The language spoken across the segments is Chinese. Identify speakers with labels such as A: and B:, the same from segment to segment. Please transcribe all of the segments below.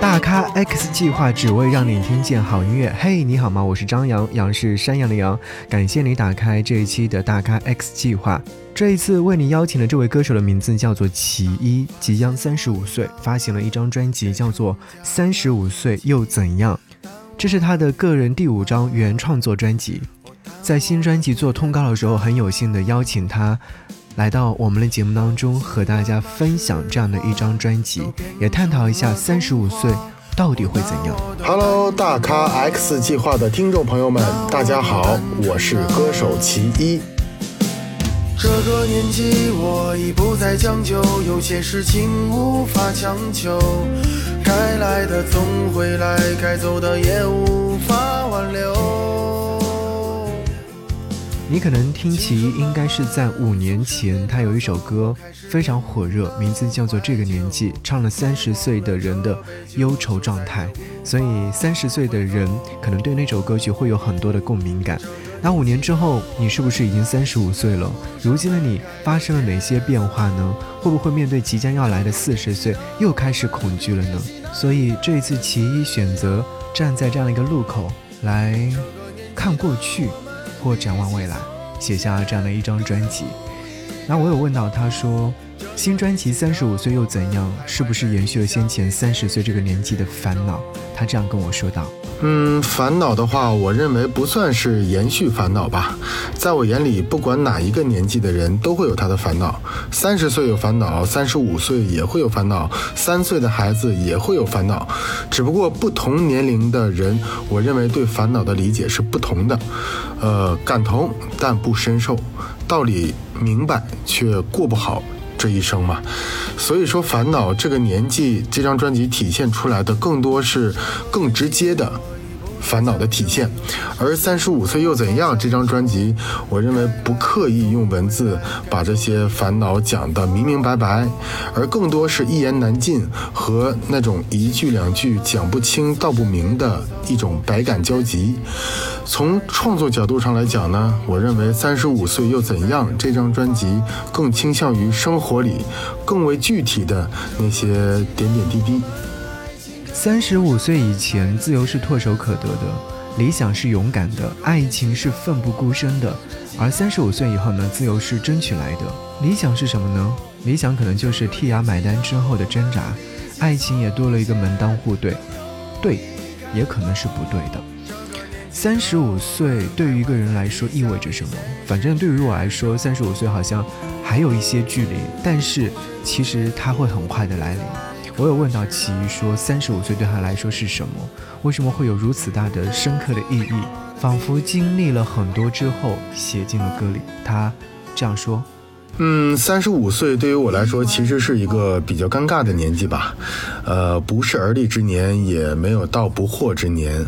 A: 大咖 X 计划只为让你听见好音乐。嘿，你好吗？我是张扬，杨是山羊的羊。感谢你打开这一期的大咖 X 计划。这一次为你邀请的这位歌手的名字叫做齐一，即将三十五岁，发行了一张专辑，叫做《三十五岁又怎样》。这是他的个人第五张原创作专辑。在新专辑做通告的时候，很有幸的邀请他。来到我们的节目当中，和大家分享这样的一张专辑，也探讨一下三十五岁到底会怎样。
B: Hello，大咖 X 计划的听众朋友们，大家好，我是歌手齐一。
C: 这个年纪我已不再将就，有些事情无法强求，该来的总会来，该走的也无法挽留。
A: 你可能听其应该是在五年前，他有一首歌非常火热，名字叫做《这个年纪》，唱了三十岁的人的忧愁状态，所以三十岁的人可能对那首歌曲会有很多的共鸣感。那五年之后，你是不是已经三十五岁了？如今的你发生了哪些变化呢？会不会面对即将要来的四十岁又开始恐惧了呢？所以这一次，其一选择站在这样的一个路口来看过去。或展望未来，写下这样的一张专辑。那我有问到他说，新专辑三十五岁又怎样？是不是延续了先前三十岁这个年纪的烦恼？他这样跟我说道。
B: 嗯，烦恼的话，我认为不算是延续烦恼吧。在我眼里，不管哪一个年纪的人都会有他的烦恼。三十岁有烦恼，三十五岁也会有烦恼，三岁的孩子也会有烦恼。只不过不同年龄的人，我认为对烦恼的理解是不同的。呃，感同但不深受，道理明白却过不好。这一生嘛，所以说烦恼这个年纪，这张专辑体现出来的更多是更直接的。烦恼的体现，而三十五岁又怎样？这张专辑，我认为不刻意用文字把这些烦恼讲得明明白白，而更多是一言难尽和那种一句两句讲不清道不明的一种百感交集。从创作角度上来讲呢，我认为三十五岁又怎样？这张专辑更倾向于生活里更为具体的那些点点滴滴。
A: 三十五岁以前，自由是唾手可得的，理想是勇敢的，爱情是奋不顾身的；而三十五岁以后呢，自由是争取来的。理想是什么呢？理想可能就是替牙买单之后的挣扎，爱情也多了一个门当户对，对，也可能是不对的。三十五岁对于一个人来说意味着什么？反正对于我来说，三十五岁好像还有一些距离，但是其实它会很快的来临。我有问到齐豫说，三十五岁对他来说是什么？为什么会有如此大的、深刻的意义？仿佛经历了很多之后，写进了歌里。他这样说：“
B: 嗯，三十五岁对于我来说，其实是一个比较尴尬的年纪吧。呃，不是而立之年，也没有到不惑之年。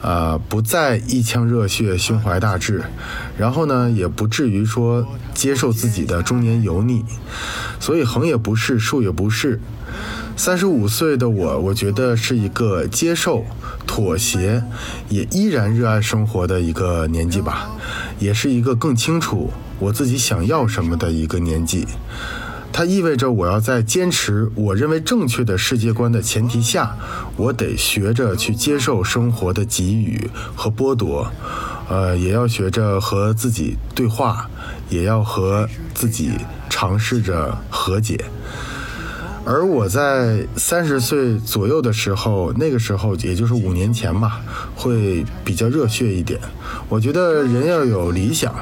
B: 呃，不再一腔热血、胸怀大志，然后呢，也不至于说接受自己的中年油腻。所以，横也不是，竖也不是。”三十五岁的我，我觉得是一个接受、妥协，也依然热爱生活的一个年纪吧，也是一个更清楚我自己想要什么的一个年纪。它意味着我要在坚持我认为正确的世界观的前提下，我得学着去接受生活的给予和剥夺，呃，也要学着和自己对话，也要和自己尝试着和解。而我在三十岁左右的时候，那个时候也就是五年前嘛，会比较热血一点。我觉得人要有理想，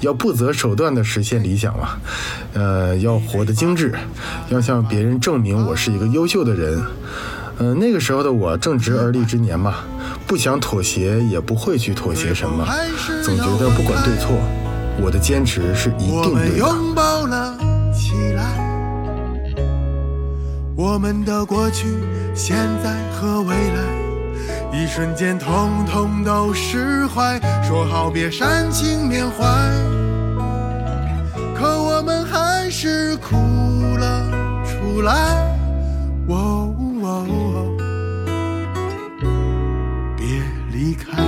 B: 要不择手段的实现理想嘛，呃，要活得精致，要向别人证明我是一个优秀的人。嗯，那个时候的我正值而立之年嘛，不想妥协，也不会去妥协什么，总觉得不管对错，我的坚持是一定对的。
C: 我们的过去、现在和未来，一瞬间统统都释怀。说好别煽情缅怀，可我们还是哭了出来。哦哦哦，别离开。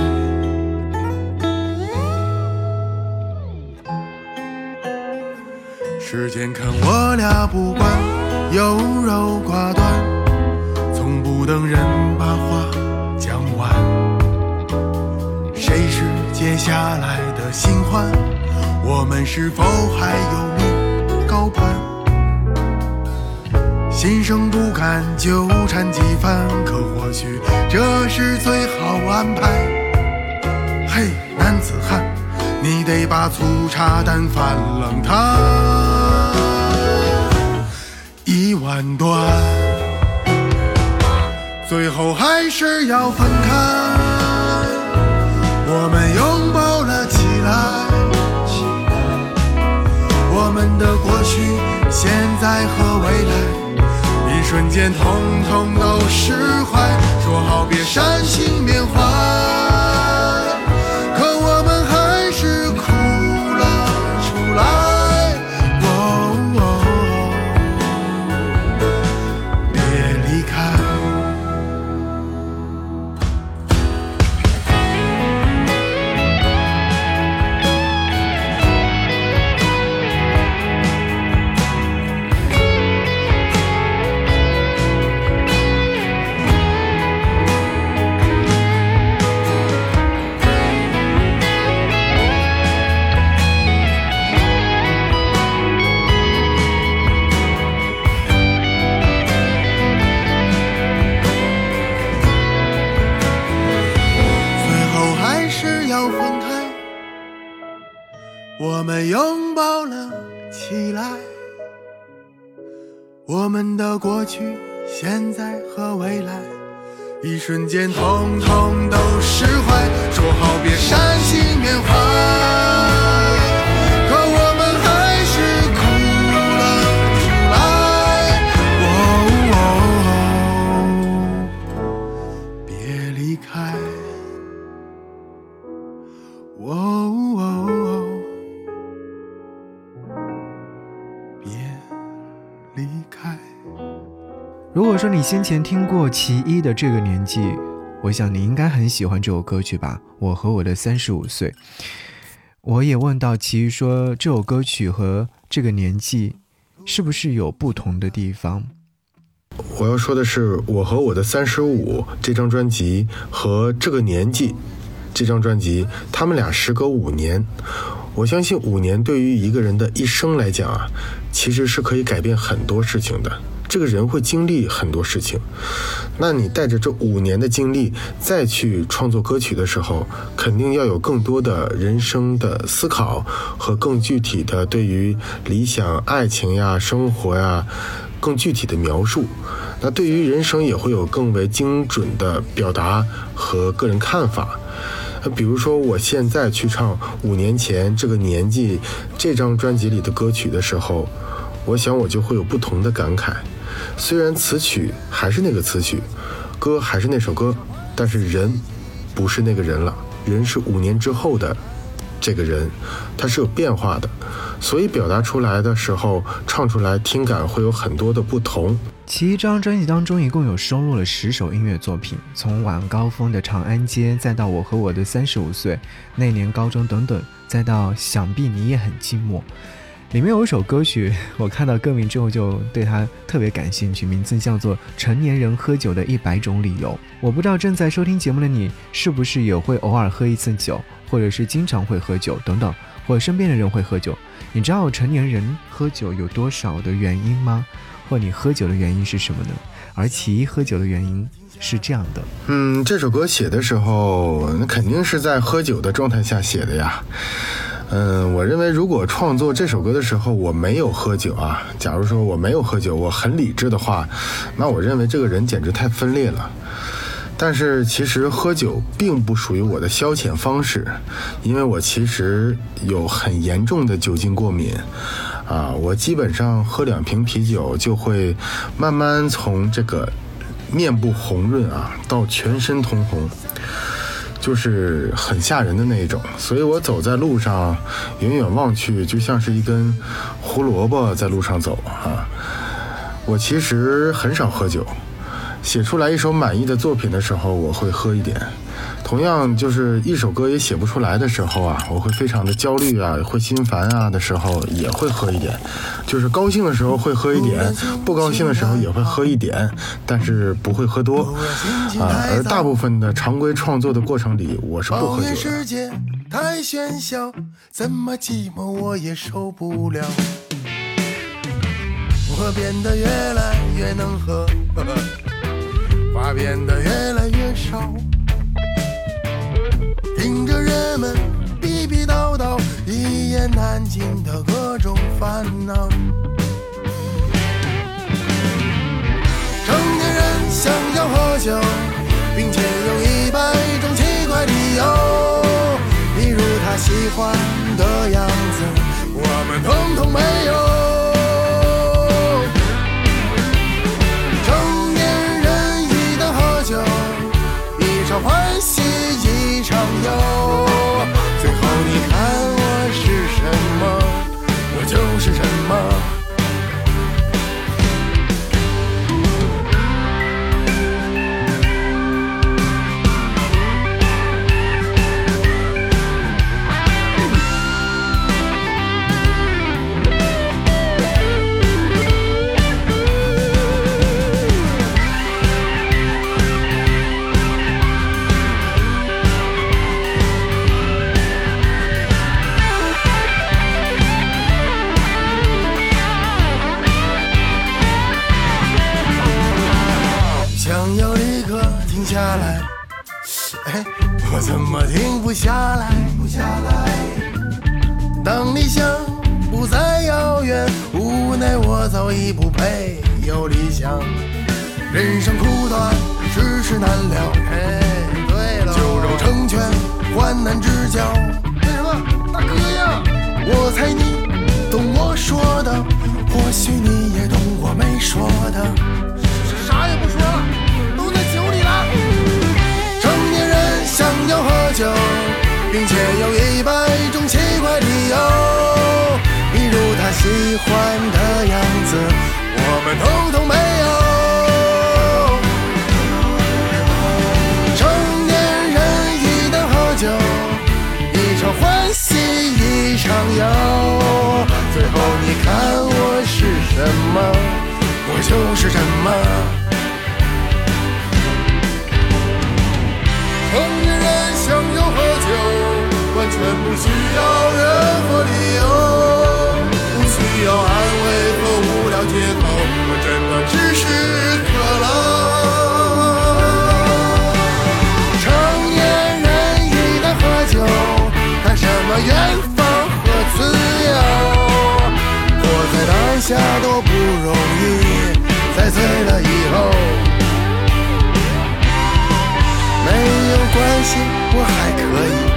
C: 时间看我俩不惯，优柔寡断，从不等人把话讲完。谁是接下来的新欢？我们是否还有命高攀？心生不甘，纠缠几番，可或许这是最好安排。嘿，男子汉，你得把粗茶淡饭冷汤一碗端，最后还是要分开。我们拥抱了起来，我们的过去、现在和未来，一瞬间统统都释怀。说好别煽情缅怀，过去、现在和未来，一瞬间通通都释怀。说好
A: 说你先前听过其一的这个年纪，我想你应该很喜欢这首歌曲吧？我和我的三十五岁。我也问到其一说，这首歌曲和这个年纪是不是有不同的地方？
B: 我要说的是，我和我的三十五这张专辑和这个年纪这张专辑，他们俩时隔五年。我相信五年对于一个人的一生来讲啊，其实是可以改变很多事情的。这个人会经历很多事情，那你带着这五年的经历再去创作歌曲的时候，肯定要有更多的人生的思考和更具体的对于理想、爱情呀、生活呀更具体的描述。那对于人生也会有更为精准的表达和个人看法。那比如说，我现在去唱五年前这个年纪这张专辑里的歌曲的时候，我想我就会有不同的感慨。虽然词曲还是那个词曲，歌还是那首歌，但是人不是那个人了，人是五年之后的这个人，他是有变化的，所以表达出来的时候，唱出来听感会有很多的不同。
A: 其一张专辑当中一共有收录了十首音乐作品，从晚高峰的《长安街》，再到我和我的三十五岁，那年高中等等，再到想必你也很寂寞。里面有一首歌曲，我看到歌名之后就对它特别感兴趣，名字叫做《成年人喝酒的一百种理由》。我不知道正在收听节目的你是不是也会偶尔喝一次酒，或者是经常会喝酒等等，或者身边的人会喝酒。你知道成年人喝酒有多少的原因吗？或你喝酒的原因是什么呢？而其一喝酒的原因是这样的，
B: 嗯，这首歌写的时候，那肯定是在喝酒的状态下写的呀。嗯，我认为如果创作这首歌的时候我没有喝酒啊，假如说我没有喝酒，我很理智的话，那我认为这个人简直太分裂了。但是其实喝酒并不属于我的消遣方式，因为我其实有很严重的酒精过敏，啊，我基本上喝两瓶啤酒就会慢慢从这个面部红润啊到全身通红。就是很吓人的那一种，所以我走在路上，远远望去就像是一根胡萝卜在路上走啊。我其实很少喝酒，写出来一首满意的作品的时候，我会喝一点。同样，就是一首歌也写不出来的时候啊，我会非常的焦虑啊，会心烦啊的时候，也会喝一点。就是高兴的时候会喝一点，不高兴的时候也会喝一点，但是不会喝多啊。而大部分的常规创作的过程里，我是不喝酒的。
C: 世界太喧嚣，怎么寂寞我也受不了。我变得越来越能喝，话变得越来越少。听着人们逼逼叨叨，一言难尽的各种烦恼。成年人想要喝酒，并且有一百种奇怪理由，比如他喜欢的样子，我们统统没有。哎，我怎么停不下来？不下来。当理想不再遥远，无奈我早已不配有理想。人生苦短，世事难料。哎，对了，酒肉成全，患难之交。干什么，大哥呀？我猜你懂我说的，或许你也懂我没说的。啥也不说了，想要喝酒，并且有一百种奇怪理由，比如他喜欢的样子，我们通通没有。成年人一旦喝酒，一场欢喜一场忧，最后你看我是什么，我就是什么。全不需要任何理由，不需要安慰和无聊借口，我真的只是渴了。成年人一旦喝酒，谈什么远方和自由，活在当下多不容易，在醉了以后。没有关系，我还可以。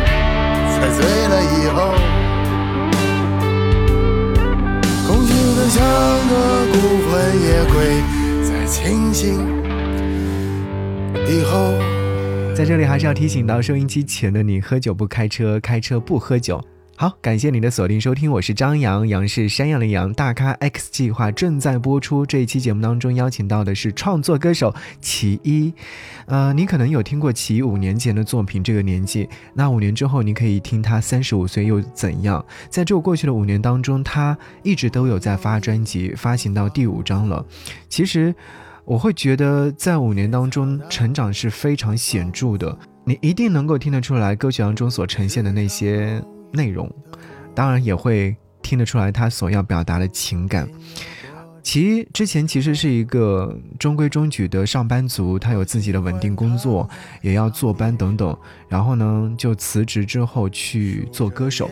C: 喝醉了以后，空虚的像个孤魂野鬼，在清醒以后。
A: 在这里还是要提醒到收音机前的你：喝酒不开车，开车不喝酒。好，感谢您的锁定收听，我是张扬，杨是山羊的羊，大咖 X 计划正在播出。这一期节目当中邀请到的是创作歌手其一，呃，你可能有听过其五年前的作品，这个年纪，那五年之后你可以听他三十五岁又怎样？在这过去的五年当中，他一直都有在发专辑，发行到第五张了。其实我会觉得，在五年当中成长是非常显著的，你一定能够听得出来歌曲当中所呈现的那些。内容，当然也会听得出来他所要表达的情感。其之前其实是一个中规中矩的上班族，他有自己的稳定工作，也要坐班等等。然后呢，就辞职之后去做歌手。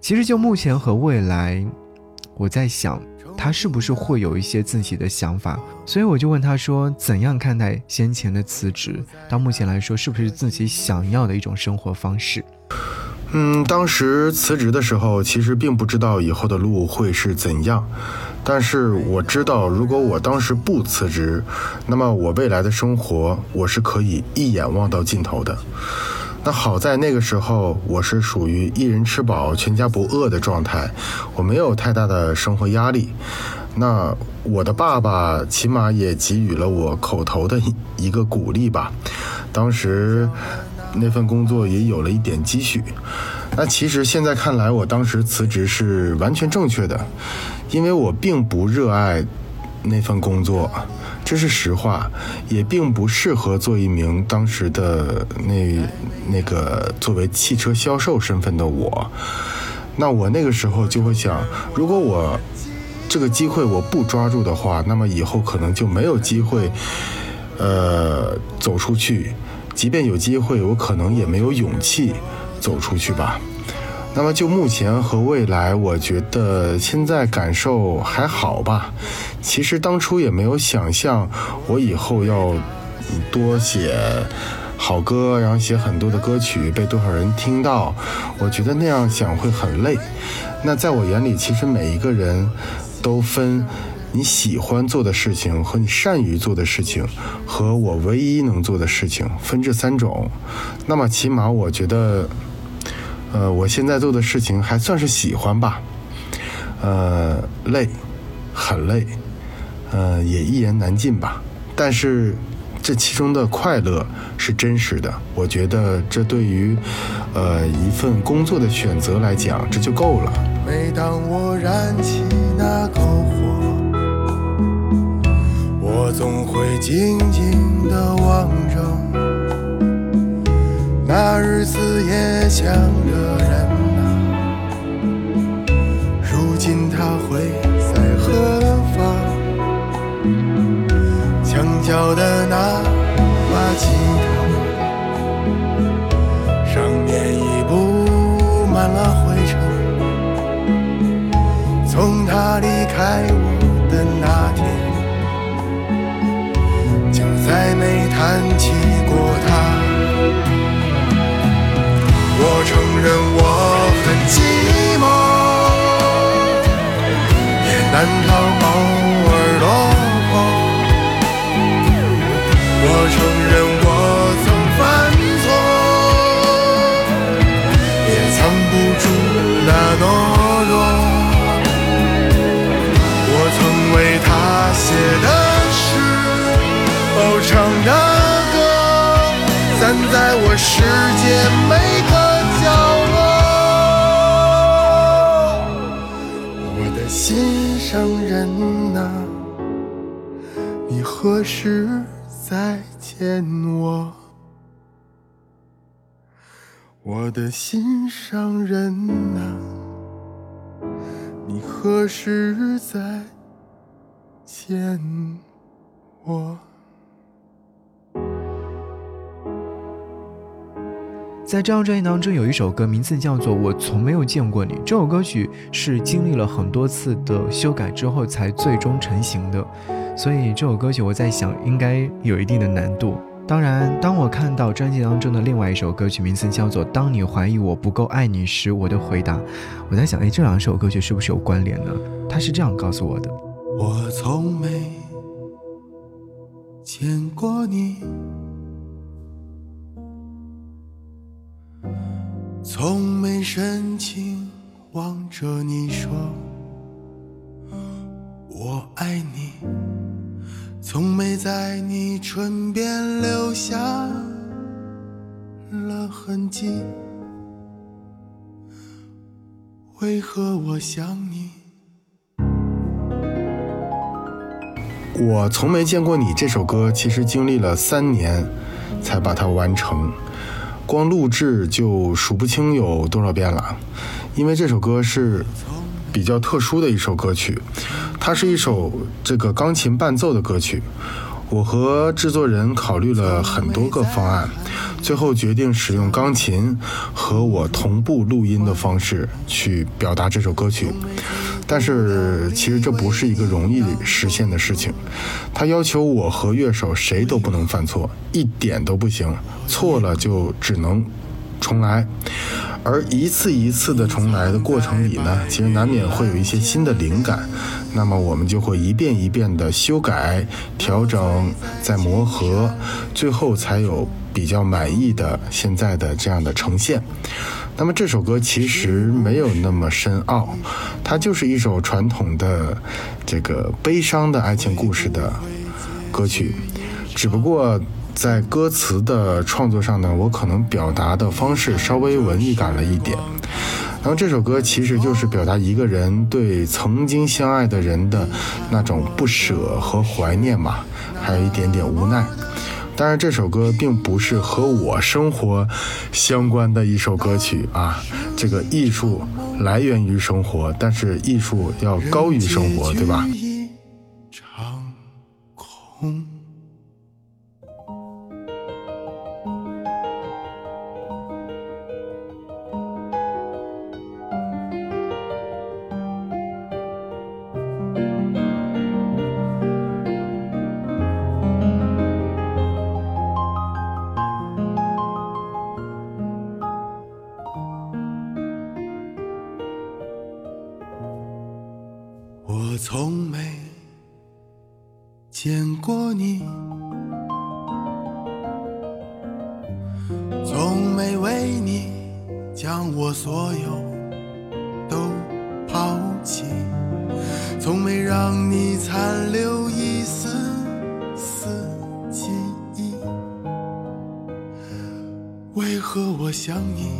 A: 其实就目前和未来，我在想他是不是会有一些自己的想法。所以我就问他说，怎样看待先前的辞职？到目前来说，是不是自己想要的一种生活方式？
B: 嗯，当时辞职的时候，其实并不知道以后的路会是怎样，但是我知道，如果我当时不辞职，那么我未来的生活我是可以一眼望到尽头的。那好在那个时候，我是属于一人吃饱全家不饿的状态，我没有太大的生活压力。那我的爸爸起码也给予了我口头的一个鼓励吧。当时那份工作也有了一点积蓄。那其实现在看来，我当时辞职是完全正确的，因为我并不热爱那份工作，这是实话，也并不适合做一名当时的那那个作为汽车销售身份的我。那我那个时候就会想，如果我这个机会我不抓住的话，那么以后可能就没有机会，呃，走出去。即便有机会，我可能也没有勇气。走出去吧。那么就目前和未来，我觉得现在感受还好吧。其实当初也没有想象我以后要多写好歌，然后写很多的歌曲被多少人听到。我觉得那样想会很累。那在我眼里，其实每一个人都分你喜欢做的事情和你善于做的事情，和我唯一能做的事情，分这三种。那么起码我觉得。呃，我现在做的事情还算是喜欢吧，呃，累，很累，呃，也一言难尽吧。但是这其中的快乐是真实的，我觉得这对于呃一份工作的选择来讲，这就够了。
C: 每当我燃起总会静静地望着。那日子也像热人呐，如今他会在何方？墙角的那把吉他，上面已布满了灰尘。从他离开我的那谈起过他。我承认我很寂寞，也难逃的心上人呐，你何时再见我？
A: 在这张专辑当中，有一首歌名字叫做《我从没有见过你》。这首歌曲是经历了很多次的修改之后才最终成型的，所以这首歌曲我在想应该有一定的难度。当然，当我看到专辑当中的另外一首歌曲名字叫做《当你怀疑我不够爱你时》，我的回答，我在想，哎，这两首歌曲是不是有关联呢？他是这样告诉我的：
C: 我从没见过你。从没深情望着你说我爱你，从没在你唇边留下了痕迹。为何我想你？
B: 我从没见过你这首歌，其实经历了三年才把它完成。光录制就数不清有多少遍了，因为这首歌是比较特殊的一首歌曲，它是一首这个钢琴伴奏的歌曲。我和制作人考虑了很多个方案，最后决定使用钢琴和我同步录音的方式去表达这首歌曲。但是其实这不是一个容易实现的事情，它要求我和乐手谁都不能犯错，一点都不行，错了就只能重来。而一次一次的重来的过程里呢，其实难免会有一些新的灵感，那么我们就会一遍一遍的修改、调整、再磨合，最后才有比较满意的现在的这样的呈现。那么这首歌其实没有那么深奥，它就是一首传统的这个悲伤的爱情故事的歌曲，只不过在歌词的创作上呢，我可能表达的方式稍微文艺感了一点。然后这首歌其实就是表达一个人对曾经相爱的人的那种不舍和怀念嘛，还有一点点无奈。当然，这首歌并不是和我生活相关的一首歌曲啊。这个艺术来源于生活，但是艺术要高于生活，对吧？
C: 过你，从没为你将我所有都抛弃，从没让你残留一丝丝记忆。为何我想你？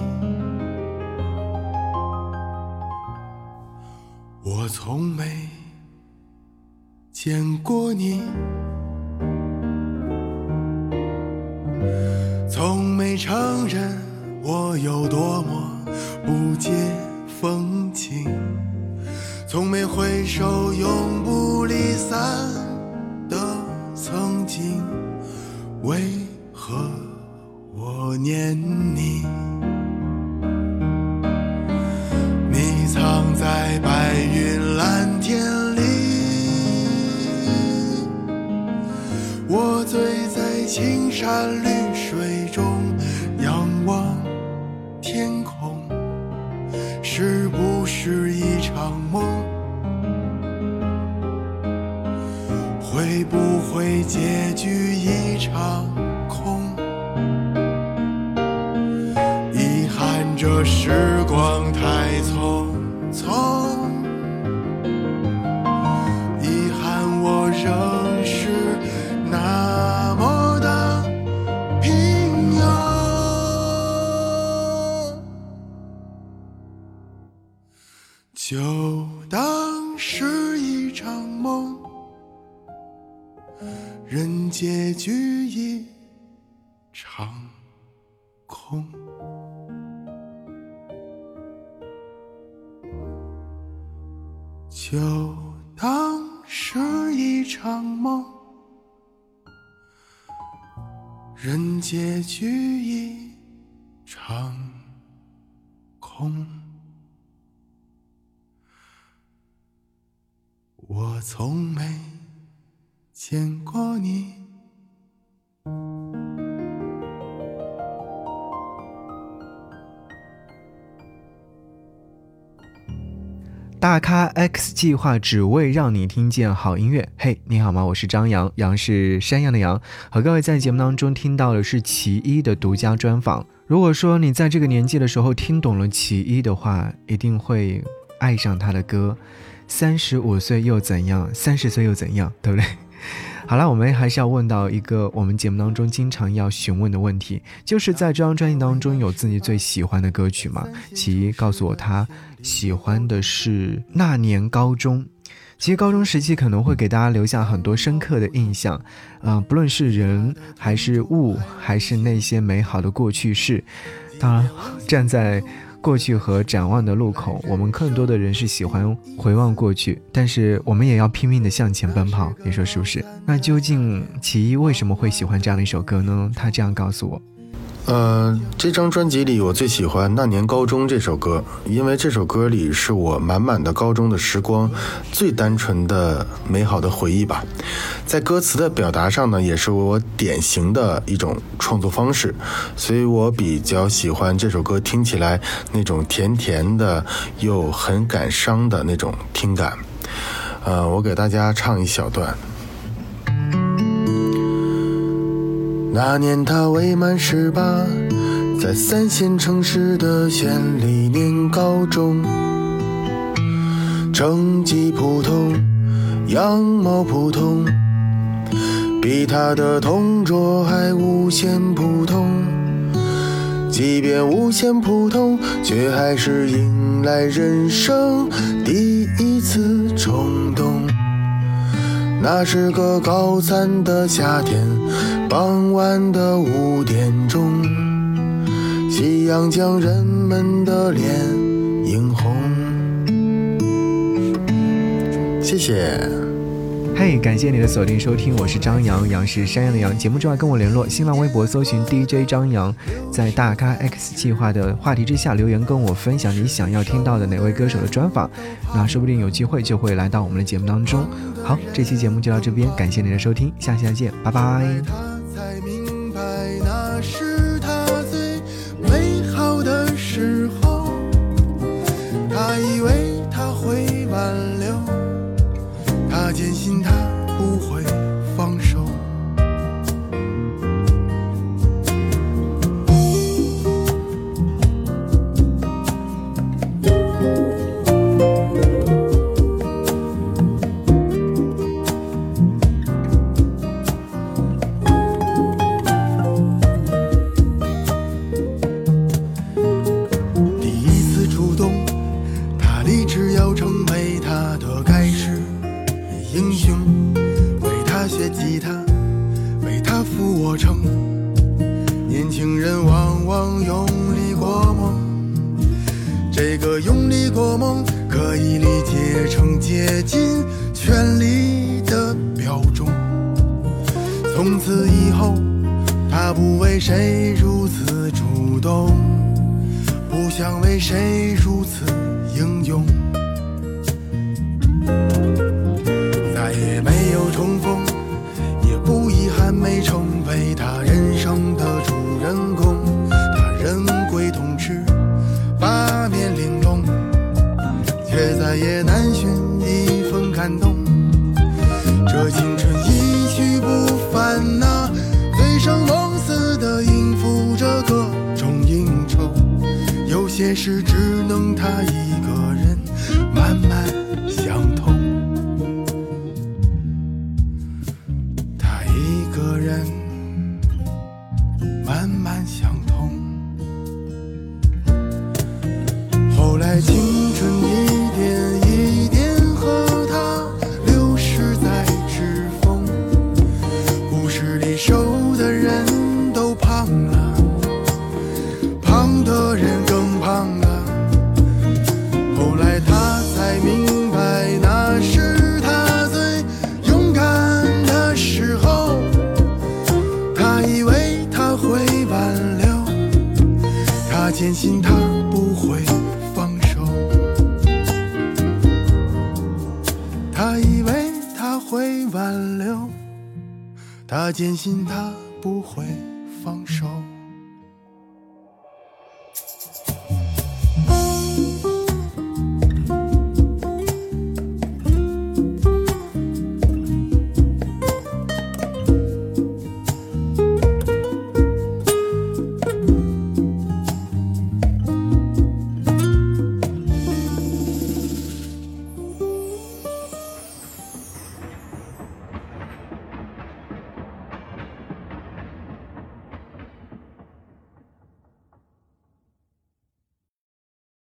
C: 人结局一场空。我从没
A: 大咖 X 计划只为让你听见好音乐。嘿，你好吗？我是张扬，杨是山羊的羊。和各位在节目当中听到的是其一的独家专访。如果说你在这个年纪的时候听懂了其一的话，一定会爱上他的歌。三十五岁又怎样？三十岁又怎样？对不对？好了，我们还是要问到一个我们节目当中经常要询问的问题，就是在这张专辑当中有自己最喜欢的歌曲吗？其一告诉我，他喜欢的是《那年高中》。其实高中时期可能会给大家留下很多深刻的印象，嗯、呃，不论是人还是物，还是那些美好的过去式。当然，站在过去和展望的路口，我们更多的人是喜欢回望过去，但是我们也要拼命的向前奔跑，你说是不是？那究竟其一为什么会喜欢这样的一首歌呢？他这样告诉我。
B: 呃，这张专辑里我最喜欢《那年高中》这首歌，因为这首歌里是我满满的高中的时光，最单纯的美好的回忆吧。在歌词的表达上呢，也是我典型的一种创作方式，所以我比较喜欢这首歌听起来那种甜甜的又很感伤的那种听感。呃，我给大家唱一小段。
C: 那年他未满十八，在三线城市的县里念高中，成绩普通，样貌普通，比他的同桌还无限普通。即便无限普通，却还是迎来人生第一次冲动。那是个高三的夏天，傍晚的五点钟，夕阳将人们的脸映红。谢谢。
A: 嘿，感谢你的锁定收听，我是张扬，杨是山羊的羊。节目之外跟我联络，新浪微博搜寻 DJ 张扬，在大咖 X 计划的话题之下留言，跟我分享你想要听到的哪位歌手的专访，那说不定有机会就会来到我们的节目当中。好，这期节目就到这边，感谢你的收听，下期再见，拜拜。
C: 也难他坚信他不会放手。